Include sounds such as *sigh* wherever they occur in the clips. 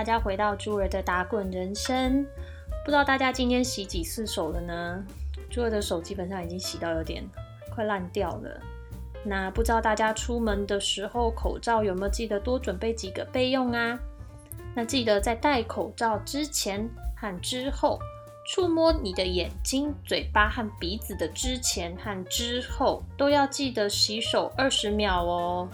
大家回到朱儿的打滚人生。不知道大家今天洗几次手了呢？朱儿的手基本上已经洗到有点快烂掉了。那不知道大家出门的时候口罩有没有记得多准备几个备用啊？那记得在戴口罩之前和之后，触摸你的眼睛、嘴巴和鼻子的之前和之后，都要记得洗手二十秒哦。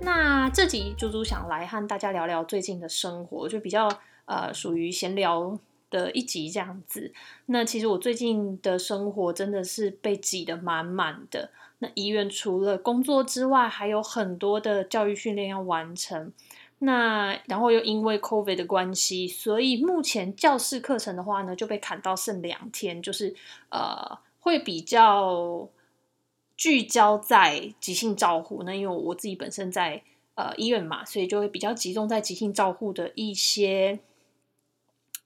那这集猪猪想来和大家聊聊最近的生活，就比较呃属于闲聊的一集这样子。那其实我最近的生活真的是被挤得满满的。那医院除了工作之外，还有很多的教育训练要完成。那然后又因为 COVID 的关系，所以目前教室课程的话呢，就被砍到剩两天，就是呃会比较。聚焦在急性照护，那因为我自己本身在呃医院嘛，所以就会比较集中在急性照护的一些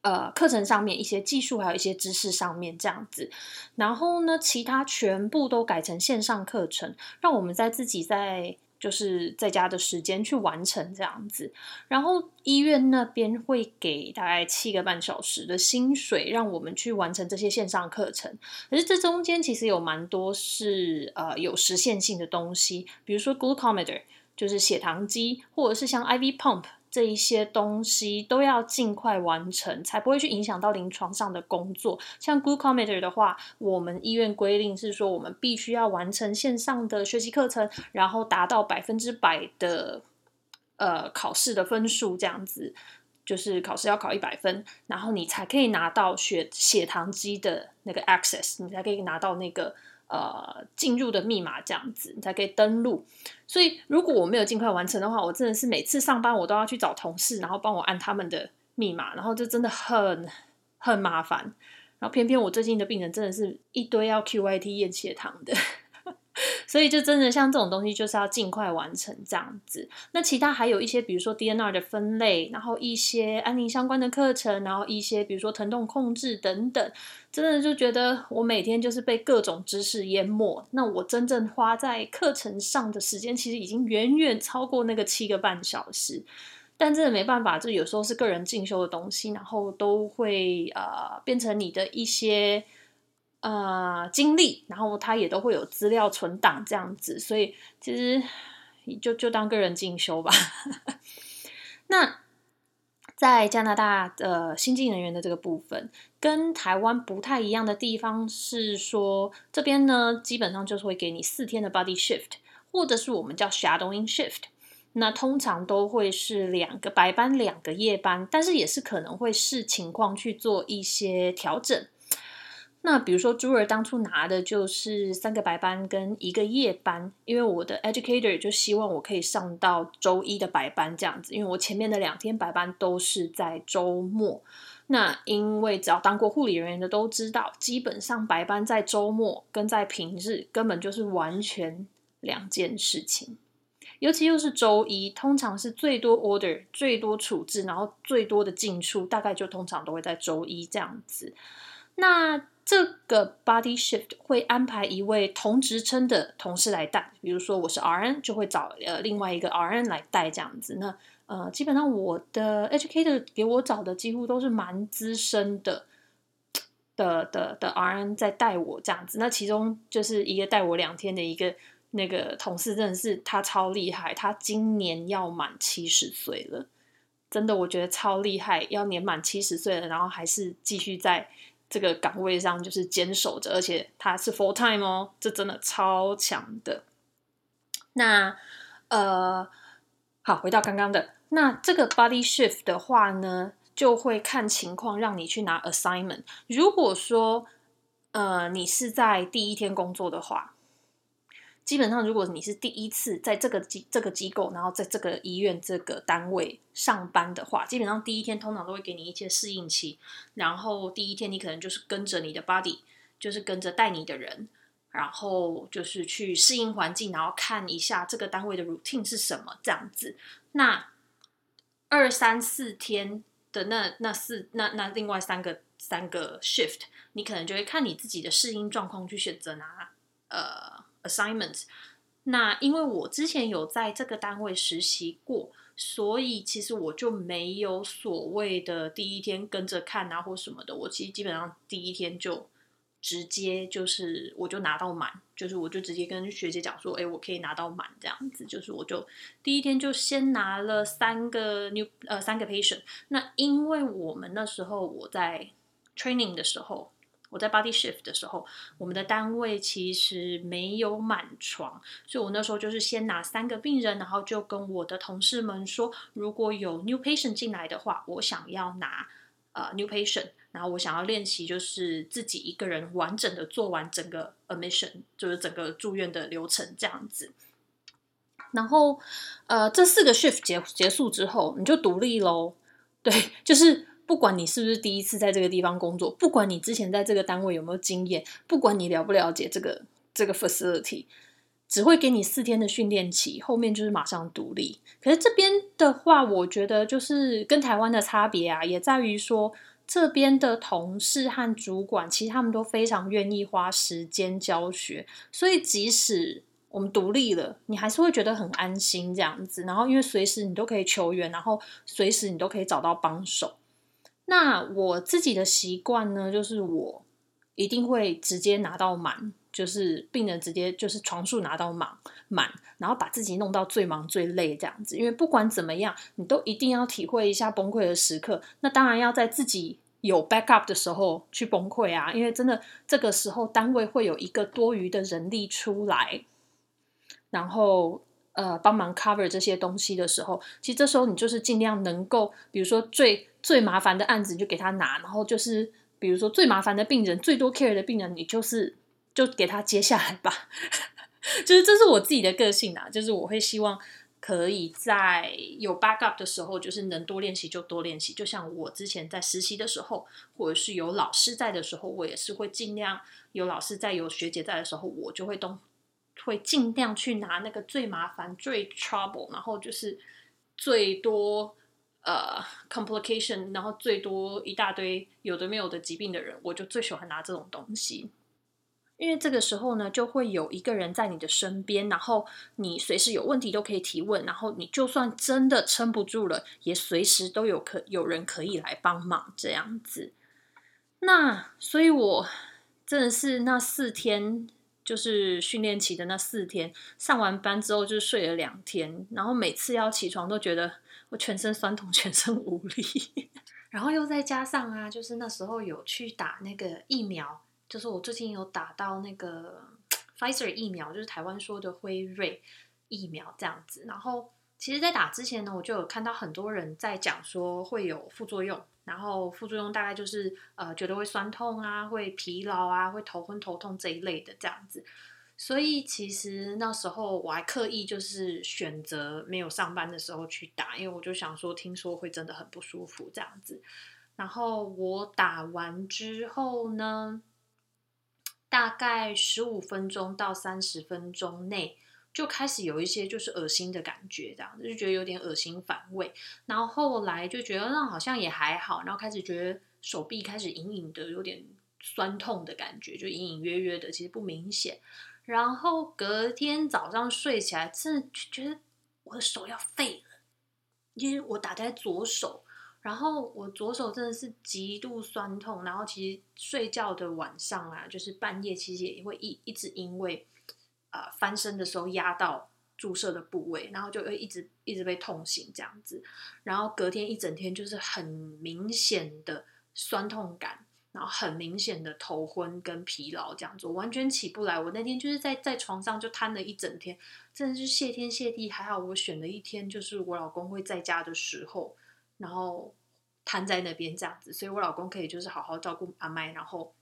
呃课程上面，一些技术还有一些知识上面这样子。然后呢，其他全部都改成线上课程，让我们在自己在。就是在家的时间去完成这样子，然后医院那边会给大概七个半小时的薪水，让我们去完成这些线上课程。可是这中间其实有蛮多是呃有实现性的东西，比如说 glucometer，就是血糖机，或者是像 IV pump。这一些东西都要尽快完成，才不会去影响到临床上的工作。像 glucometer 的话，我们医院规定是说，我们必须要完成线上的学习课程，然后达到百分之百的呃考试的分数，这样子就是考试要考一百分，然后你才可以拿到血血糖机的那个 access，你才可以拿到那个。呃，进入的密码这样子，你才可以登录。所以，如果我没有尽快完成的话，我真的是每次上班我都要去找同事，然后帮我按他们的密码，然后就真的很很麻烦。然后，偏偏我最近的病人真的是一堆要 QYT 验血糖的。所以就真的像这种东西，就是要尽快完成这样子。那其他还有一些，比如说 DNR 的分类，然后一些安宁相关的课程，然后一些比如说疼痛控制等等，真的就觉得我每天就是被各种知识淹没。那我真正花在课程上的时间，其实已经远远超过那个七个半小时。但真的没办法，这有时候是个人进修的东西，然后都会呃变成你的一些。呃，经历，然后他也都会有资料存档这样子，所以其实就就当个人进修吧。*laughs* 那在加拿大的新进人员的这个部分，跟台湾不太一样的地方是说，这边呢基本上就是会给你四天的 body shift，或者是我们叫 shadowing shift。那通常都会是两个白班，两个夜班，但是也是可能会视情况去做一些调整。那比如说，朱儿当初拿的就是三个白班跟一个夜班，因为我的 educator 就希望我可以上到周一的白班这样子，因为我前面的两天白班都是在周末。那因为只要当过护理人员的都知道，基本上白班在周末跟在平日根本就是完全两件事情，尤其又是周一，通常是最多 order、最多处置，然后最多的进出，大概就通常都会在周一这样子。那这个 body shift 会安排一位同职称的同事来带，比如说我是 RN，就会找呃另外一个 RN 来带这样子。那呃，基本上我的 educator 给我找的几乎都是蛮资深的的的的 RN 在带我这样子。那其中就是一个带我两天的一个那个同事，真的是他超厉害，他今年要满七十岁了，真的我觉得超厉害，要年满七十岁了，然后还是继续在。这个岗位上就是坚守着，而且他是 full time 哦，这真的超强的。那呃，好，回到刚刚的那这个 body shift 的话呢，就会看情况让你去拿 assignment。如果说呃你是在第一天工作的话。基本上，如果你是第一次在这个机这个机构，然后在这个医院这个单位上班的话，基本上第一天通常都会给你一些适应期。然后第一天你可能就是跟着你的 body，就是跟着带你的人，然后就是去适应环境，然后看一下这个单位的 routine 是什么这样子。那二三四天的那那四那那另外三个三个 shift，你可能就会看你自己的适应状况去选择拿呃。assignment，那因为我之前有在这个单位实习过，所以其实我就没有所谓的第一天跟着看啊或什么的，我其实基本上第一天就直接就是我就拿到满，就是我就直接跟学姐讲说，哎，我可以拿到满这样子，就是我就第一天就先拿了三个 new 呃三个 patient，那因为我们那时候我在 training 的时候。我在 body shift 的时候，我们的单位其实没有满床，所以我那时候就是先拿三个病人，然后就跟我的同事们说，如果有 new patient 进来的话，我想要拿呃 new patient，然后我想要练习就是自己一个人完整的做完整个 admission，就是整个住院的流程这样子。然后呃这四个 shift 结结束之后，你就独立喽，*laughs* 对，就是。不管你是不是第一次在这个地方工作，不管你之前在这个单位有没有经验，不管你了不了解这个这个 facility，只会给你四天的训练期，后面就是马上独立。可是这边的话，我觉得就是跟台湾的差别啊，也在于说这边的同事和主管，其实他们都非常愿意花时间教学，所以即使我们独立了，你还是会觉得很安心这样子。然后因为随时你都可以求援，然后随时你都可以找到帮手。那我自己的习惯呢，就是我一定会直接拿到满，就是病人直接就是床数拿到满满，然后把自己弄到最忙最累这样子。因为不管怎么样，你都一定要体会一下崩溃的时刻。那当然要在自己有 backup 的时候去崩溃啊，因为真的这个时候单位会有一个多余的人力出来，然后呃帮忙 cover 这些东西的时候，其实这时候你就是尽量能够，比如说最。最麻烦的案子你就给他拿，然后就是比如说最麻烦的病人、最多 care 的病人，你就是就给他接下来吧。*laughs* 就是这是我自己的个性啊，就是我会希望可以在有 backup 的时候，就是能多练习就多练习。就像我之前在实习的时候，或者是有老师在的时候，我也是会尽量有老师在、有学姐在的时候，我就会都会尽量去拿那个最麻烦、最 trouble，然后就是最多。呃，complication，然后最多一大堆有的没有的疾病的人，我就最喜欢拿这种东西，因为这个时候呢，就会有一个人在你的身边，然后你随时有问题都可以提问，然后你就算真的撑不住了，也随时都有可有人可以来帮忙这样子。那所以，我真的是那四天，就是训练期的那四天，上完班之后就睡了两天，然后每次要起床都觉得。我全身酸痛，全身无力，*laughs* 然后又再加上啊，就是那时候有去打那个疫苗，就是我最近有打到那个 Pfizer 疫苗，就是台湾说的辉瑞疫苗这样子。然后其实，在打之前呢，我就有看到很多人在讲说会有副作用，然后副作用大概就是呃，觉得会酸痛啊，会疲劳啊，会头昏头痛这一类的这样子。所以其实那时候我还刻意就是选择没有上班的时候去打，因为我就想说，听说会真的很不舒服这样子。然后我打完之后呢，大概十五分钟到三十分钟内就开始有一些就是恶心的感觉，这样子就觉得有点恶心反胃。然后后来就觉得那好像也还好，然后开始觉得手臂开始隐隐的有点酸痛的感觉，就隐隐约约的，其实不明显。然后隔天早上睡起来，真的就觉得我的手要废了，因为我打在左手，然后我左手真的是极度酸痛。然后其实睡觉的晚上啊，就是半夜，其实也会一一直因为呃翻身的时候压到注射的部位，然后就会一直一直被痛醒这样子。然后隔天一整天就是很明显的酸痛感。然后很明显的头昏跟疲劳这样子，完全起不来。我那天就是在在床上就瘫了一整天，真的是谢天谢地。还好我选了一天，就是我老公会在家的时候，然后瘫在那边这样子，所以我老公可以就是好好照顾阿麦，然后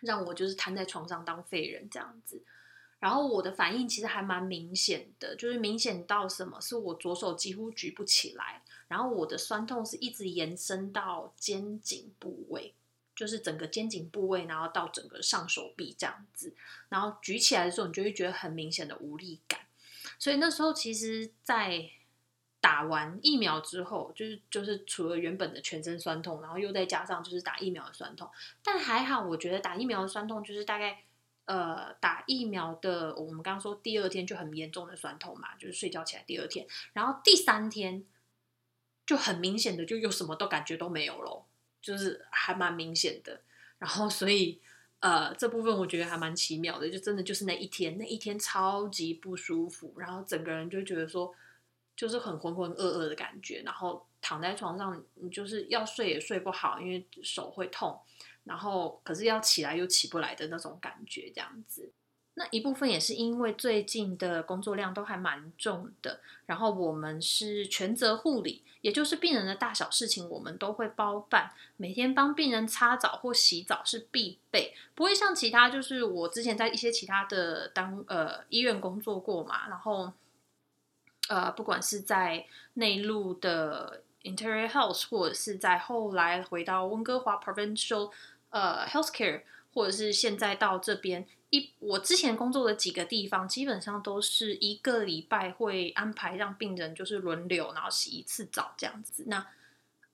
让我就是瘫在床上当废人这样子。然后我的反应其实还蛮明显的，就是明显到什么是我左手几乎举不起来，然后我的酸痛是一直延伸到肩颈部位。就是整个肩颈部位，然后到整个上手臂这样子，然后举起来的时候，你就会觉得很明显的无力感。所以那时候，其实，在打完疫苗之后，就是就是除了原本的全身酸痛，然后又再加上就是打疫苗的酸痛，但还好，我觉得打疫苗的酸痛就是大概呃打疫苗的，我们刚刚说第二天就很严重的酸痛嘛，就是睡觉起来第二天，然后第三天就很明显的就有什么都感觉都没有咯，就是还蛮明显的。然后所以呃这部分我觉得还蛮奇妙的，就真的就是那一天那一天超级不舒服，然后整个人就觉得说就是很浑浑噩噩的感觉，然后躺在床上你就是要睡也睡不好，因为手会痛，然后可是要起来又起不来的那种感觉，这样子。那一部分也是因为最近的工作量都还蛮重的，然后我们是全责护理，也就是病人的大小事情我们都会包办，每天帮病人擦澡或洗澡是必备，不会像其他就是我之前在一些其他的当呃医院工作过嘛，然后呃不管是在内陆的 Interior Health，或者是在后来回到温哥华 Provincial 呃 Healthcare，或者是现在到这边。一我之前工作的几个地方，基本上都是一个礼拜会安排让病人就是轮流，然后洗一次澡这样子。那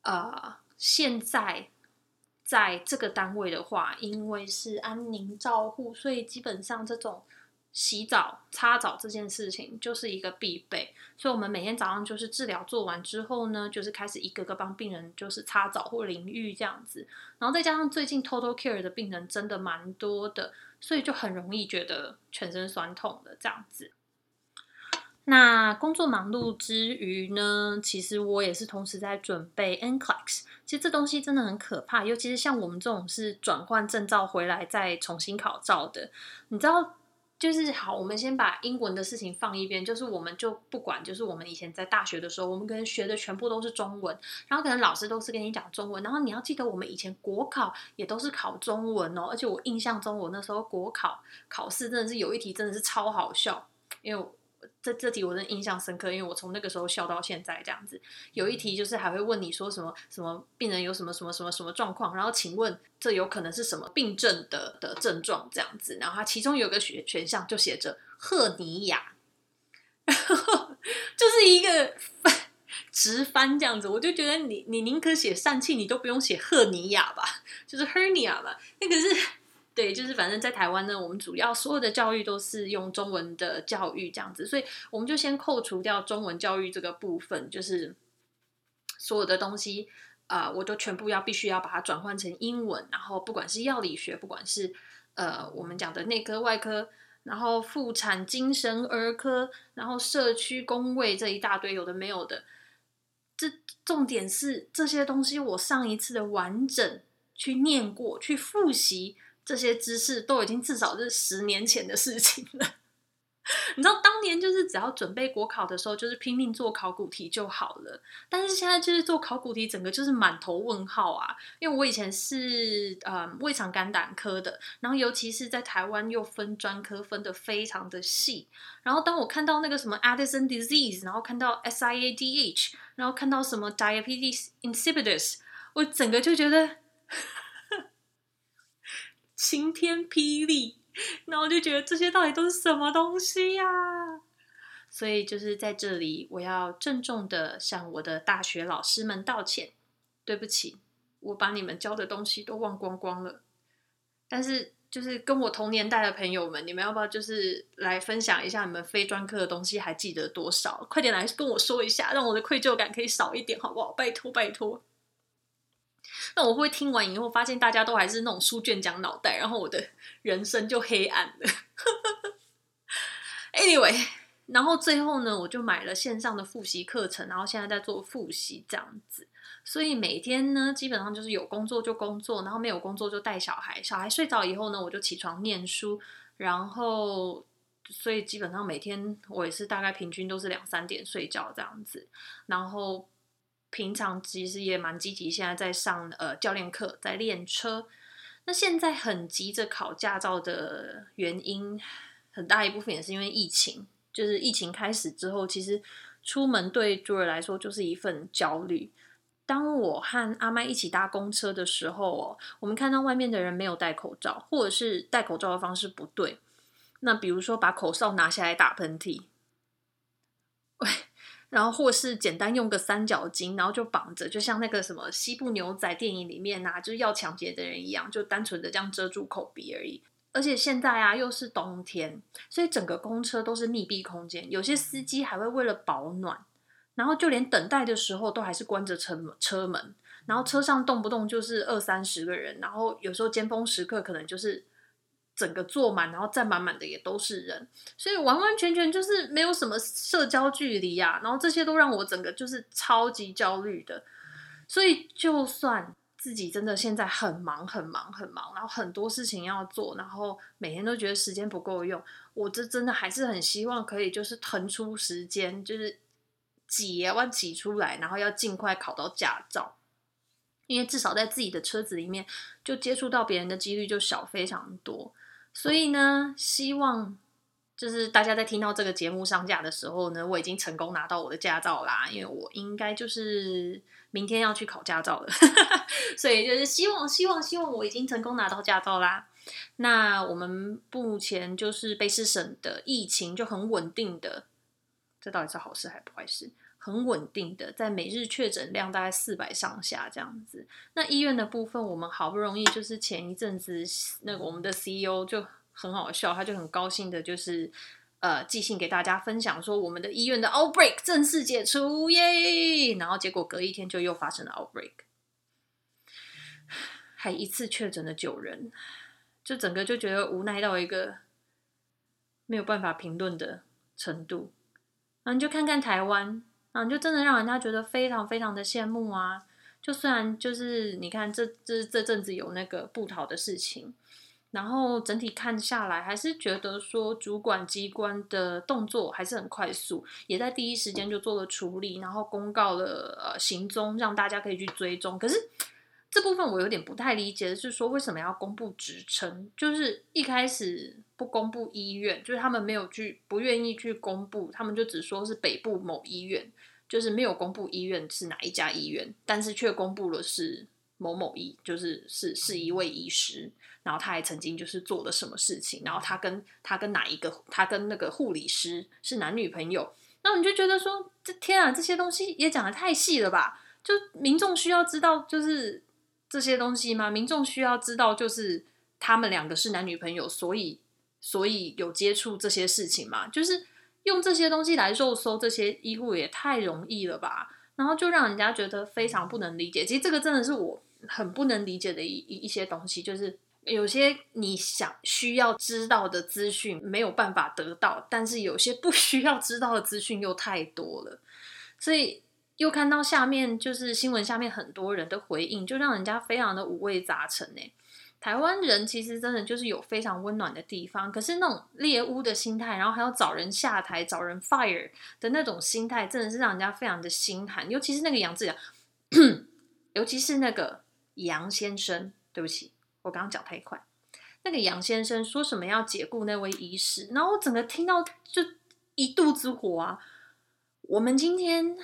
呃，现在在这个单位的话，因为是安宁照护，所以基本上这种。洗澡、擦澡这件事情就是一个必备，所以我们每天早上就是治疗做完之后呢，就是开始一个个帮病人就是擦澡或淋浴这样子，然后再加上最近 Total Care 的病人真的蛮多的，所以就很容易觉得全身酸痛的这样子。那工作忙碌之余呢，其实我也是同时在准备 NCLEX，其实这东西真的很可怕，尤其是像我们这种是转换证照回来再重新考照的，你知道。就是好，我们先把英文的事情放一边。就是我们就不管，就是我们以前在大学的时候，我们可能学的全部都是中文，然后可能老师都是跟你讲中文，然后你要记得，我们以前国考也都是考中文哦。而且我印象中，我那时候国考考试真的是有一题真的是超好笑，因为。这这题我真的印象深刻，因为我从那个时候笑到现在这样子。有一题就是还会问你说什么什么病人有什么什么什么什么状况，然后请问这有可能是什么病症的的症状这样子。然后它其中有个选选项就写着赫尼亚，然 *laughs* 后就是一个直翻这样子。我就觉得你你宁可写疝气，你都不用写赫尼亚吧，就是 hernia 吧，那个是。对，就是反正在台湾呢，我们主要所有的教育都是用中文的教育这样子，所以我们就先扣除掉中文教育这个部分，就是所有的东西啊，我都全部要必须要把它转换成英文，然后不管是药理学，不管是呃我们讲的内科、外科，然后妇产、精神、儿科，然后社区、工位这一大堆有的没有的，这重点是这些东西我上一次的完整去念过，去复习。这些知识都已经至少是十年前的事情了。*laughs* 你知道，当年就是只要准备国考的时候，就是拼命做考古题就好了。但是现在就是做考古题，整个就是满头问号啊！因为我以前是呃胃肠肝胆科的，然后尤其是在台湾又分专科分的非常的细。然后当我看到那个什么 Addison disease，然后看到 SIADH，然后看到什么 Diabetes insipidus，我整个就觉得。晴天霹雳，那我就觉得这些到底都是什么东西呀？所以就是在这里，我要郑重的向我的大学老师们道歉，对不起，我把你们教的东西都忘光光了。但是就是跟我同年代的朋友们，你们要不要就是来分享一下你们非专科的东西还记得多少？快点来跟我说一下，让我的愧疚感可以少一点，好不好？拜托拜托。那我会听完以后，发现大家都还是那种书卷讲脑袋，然后我的人生就黑暗了。Anyway，然后最后呢，我就买了线上的复习课程，然后现在在做复习这样子。所以每天呢，基本上就是有工作就工作，然后没有工作就带小孩。小孩睡着以后呢，我就起床念书。然后，所以基本上每天我也是大概平均都是两三点睡觉这样子。然后。平常其实也蛮积极，现在在上呃教练课，在练车。那现在很急着考驾照的原因，很大一部分也是因为疫情。就是疫情开始之后，其实出门对朱尔来说就是一份焦虑。当我和阿麦一起搭公车的时候，我们看到外面的人没有戴口罩，或者是戴口罩的方式不对。那比如说把口哨拿下来打喷嚏，喂。*laughs* 然后或是简单用个三角巾，然后就绑着，就像那个什么西部牛仔电影里面呐，就是要抢劫的人一样，就单纯的这样遮住口鼻而已。而且现在啊，又是冬天，所以整个公车都是密闭空间，有些司机还会为了保暖，然后就连等待的时候都还是关着车门车门，然后车上动不动就是二三十个人，然后有时候尖峰时刻可能就是整个坐满，然后站满满的也都是人，所以完完全全就是没有什么社交距离呀，然后这些都让我整个就是超级焦虑的，所以就算自己真的现在很忙很忙很忙，然后很多事情要做，然后每天都觉得时间不够用，我这真的还是很希望可以就是腾出时间，就是。挤也要挤出来，然后要尽快考到驾照，因为至少在自己的车子里面，就接触到别人的几率就小非常多。所以呢，希望就是大家在听到这个节目上架的时候呢，我已经成功拿到我的驾照啦，因为我应该就是明天要去考驾照了，*laughs* 所以就是希望希望希望我已经成功拿到驾照啦。那我们目前就是卑诗省的疫情就很稳定的。这到底是好事还是坏事？很稳定的，在每日确诊量大概四百上下这样子。那医院的部分，我们好不容易就是前一阵子，那个我们的 CEO 就很好笑，他就很高兴的，就是呃寄信给大家分享说，我们的医院的 outbreak 正式解除耶。然后结果隔一天就又发生了 outbreak，还一次确诊了九人，就整个就觉得无奈到一个没有办法评论的程度。然后你就看看台湾，啊，就真的让人家觉得非常非常的羡慕啊！就虽然就是你看这这这阵子有那个不逃的事情，然后整体看下来，还是觉得说主管机关的动作还是很快速，也在第一时间就做了处理，然后公告了呃行踪，让大家可以去追踪。可是。这部分我有点不太理解的是说，为什么要公布职称？就是一开始不公布医院，就是他们没有去，不愿意去公布，他们就只说是北部某医院，就是没有公布医院是哪一家医院，但是却公布了是某某医，就是是是一位医师，然后他还曾经就是做了什么事情，然后他跟他跟哪一个，他跟那个护理师是男女朋友，那你就觉得说，这天啊，这些东西也讲的太细了吧？就民众需要知道，就是。这些东西吗？民众需要知道，就是他们两个是男女朋友，所以所以有接触这些事情嘛？就是用这些东西来肉搜这些衣物也太容易了吧？然后就让人家觉得非常不能理解。其实这个真的是我很不能理解的一一些东西，就是有些你想需要知道的资讯没有办法得到，但是有些不需要知道的资讯又太多了，所以。又看到下面就是新闻下面很多人的回应，就让人家非常的五味杂陈呢。台湾人其实真的就是有非常温暖的地方，可是那种猎巫的心态，然后还要找人下台、找人 fire 的那种心态，真的是让人家非常的心寒。尤其是那个杨志良，*coughs* 尤其是那个杨先生，对不起，我刚刚讲太快。那个杨先生说什么要解雇那位医师，然后我整个听到就一肚子火啊！我们今天。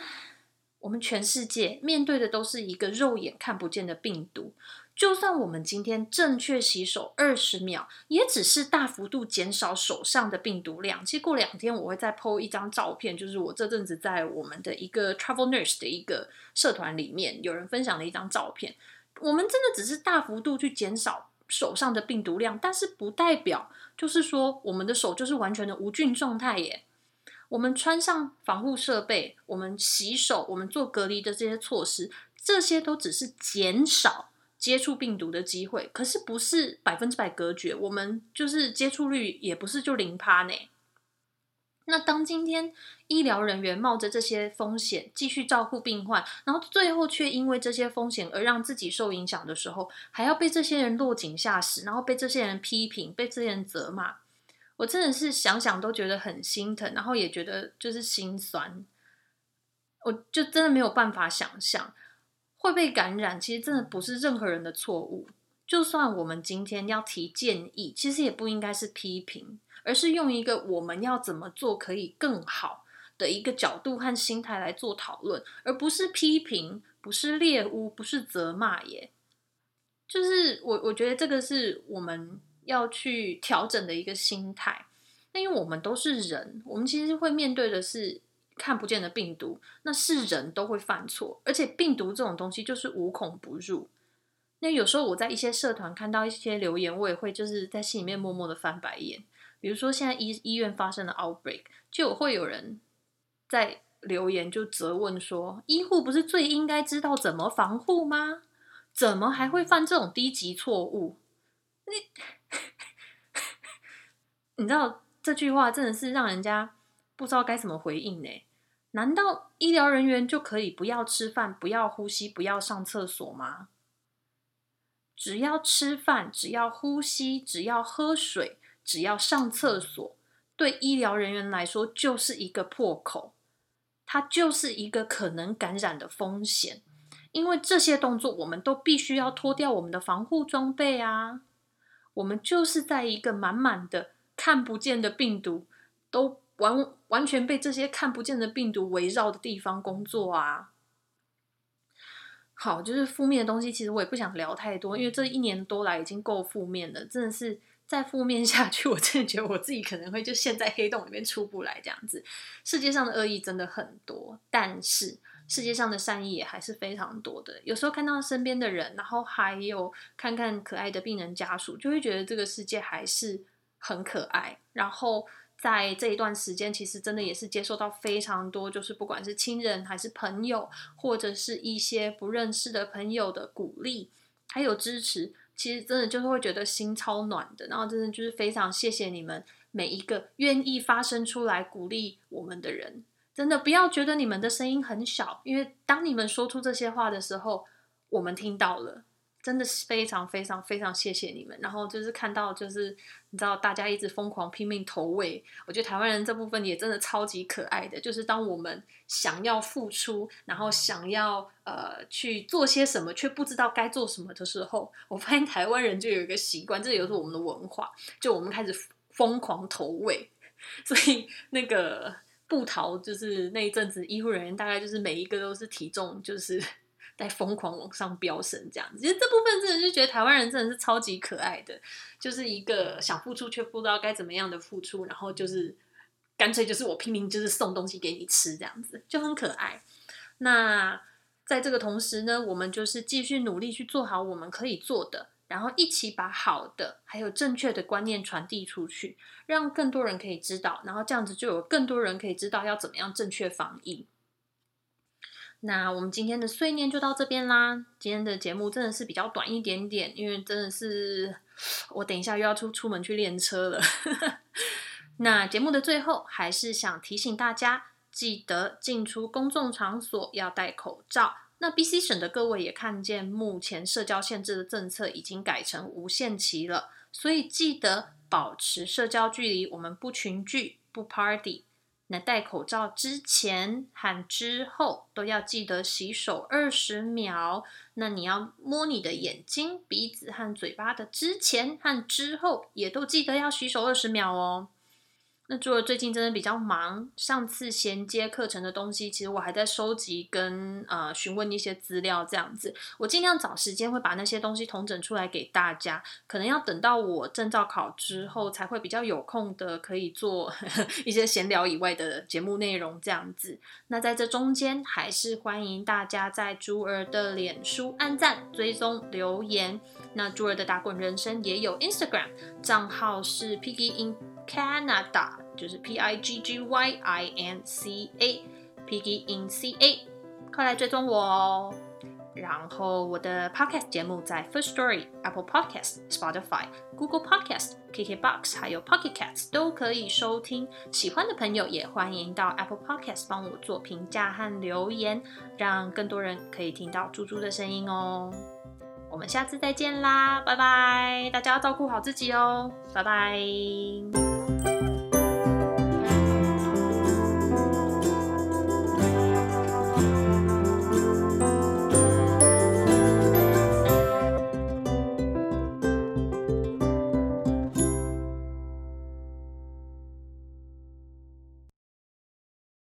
我们全世界面对的都是一个肉眼看不见的病毒，就算我们今天正确洗手二十秒，也只是大幅度减少手上的病毒量。其实过两天我会再 PO 一张照片，就是我这阵子在我们的一个 Travel Nurse 的一个社团里面，有人分享了一张照片。我们真的只是大幅度去减少手上的病毒量，但是不代表就是说我们的手就是完全的无菌状态耶。我们穿上防护设备，我们洗手，我们做隔离的这些措施，这些都只是减少接触病毒的机会，可是不是百分之百隔绝。我们就是接触率也不是就零趴呢。那当今天医疗人员冒着这些风险继续照顾病患，然后最后却因为这些风险而让自己受影响的时候，还要被这些人落井下石，然后被这些人批评，被这些人责骂。我真的是想想都觉得很心疼，然后也觉得就是心酸。我就真的没有办法想象会被感染，其实真的不是任何人的错误。就算我们今天要提建议，其实也不应该是批评，而是用一个我们要怎么做可以更好的一个角度和心态来做讨论，而不是批评，不是猎污，不是责骂。耶，就是我我觉得这个是我们。要去调整的一个心态，那因为我们都是人，我们其实会面对的是看不见的病毒，那是人都会犯错，而且病毒这种东西就是无孔不入。那有时候我在一些社团看到一些留言，我也会就是在心里面默默的翻白眼。比如说现在医医院发生了 outbreak，就会有人在留言就责问说：“医护不是最应该知道怎么防护吗？怎么还会犯这种低级错误？”你 *laughs* 你知道这句话真的是让人家不知道该怎么回应呢？难道医疗人员就可以不要吃饭、不要呼吸、不要上厕所吗？只要吃饭，只要呼吸，只要喝水，只要上厕所，对医疗人员来说就是一个破口，它就是一个可能感染的风险。因为这些动作，我们都必须要脱掉我们的防护装备啊！我们就是在一个满满的看不见的病毒都。完完全被这些看不见的病毒围绕的地方工作啊！好，就是负面的东西，其实我也不想聊太多，因为这一年多来已经够负面了，真的是再负面下去，我真的觉得我自己可能会就陷在黑洞里面出不来这样子。世界上的恶意真的很多，但是世界上的善意也还是非常多的。有时候看到身边的人，然后还有看看可爱的病人家属，就会觉得这个世界还是很可爱，然后。在这一段时间，其实真的也是接受到非常多，就是不管是亲人还是朋友，或者是一些不认识的朋友的鼓励，还有支持，其实真的就是会觉得心超暖的。然后真的就是非常谢谢你们每一个愿意发声出来鼓励我们的人，真的不要觉得你们的声音很小，因为当你们说出这些话的时候，我们听到了。真的是非常非常非常谢谢你们，然后就是看到就是你知道大家一直疯狂拼命投喂，我觉得台湾人这部分也真的超级可爱的，就是当我们想要付出，然后想要呃去做些什么，却不知道该做什么的时候，我发现台湾人就有一个习惯，这也是我们的文化，就我们开始疯狂投喂，*laughs* 所以那个布逃就是那一阵子医护人员大概就是每一个都是体重就是。*laughs* 在疯狂往上飙升，这样子，其实这部分真的就觉得台湾人真的是超级可爱的，就是一个想付出却不知道该怎么样的付出，然后就是干脆就是我拼命就是送东西给你吃，这样子就很可爱。那在这个同时呢，我们就是继续努力去做好我们可以做的，然后一起把好的还有正确的观念传递出去，让更多人可以知道，然后这样子就有更多人可以知道要怎么样正确防疫。那我们今天的碎念就到这边啦。今天的节目真的是比较短一点点，因为真的是我等一下又要出出门去练车了。*laughs* 那节目的最后，还是想提醒大家，记得进出公众场所要戴口罩。那 B C 省的各位也看见，目前社交限制的政策已经改成无限期了，所以记得保持社交距离，我们不群聚，不 party。那戴口罩之前和之后都要记得洗手二十秒。那你要摸你的眼睛、鼻子和嘴巴的之前和之后，也都记得要洗手二十秒哦。那做了最近真的比较忙，上次衔接课程的东西，其实我还在收集跟呃询问一些资料，这样子，我尽量找时间会把那些东西统整出来给大家。可能要等到我证照考之后，才会比较有空的可以做 *laughs* 一些闲聊以外的节目内容这样子。那在这中间，还是欢迎大家在朱儿的脸书按赞、追踪、留言。那朱儿的打滚人生也有 Instagram 账号是 Piggy in Canada。就是 P I G G Y I N C A，Piggy in C A，快来追踪我哦！然后我的 Podcast 节目在 First Story、Apple Podcast、Spotify、Google Podcast、KKBox 还有 Pocket Casts 都可以收听。喜欢的朋友也欢迎到 Apple Podcast 帮我做评价和留言，让更多人可以听到猪猪的声音哦。我们下次再见啦，拜拜！大家要照顾好自己哦，拜拜。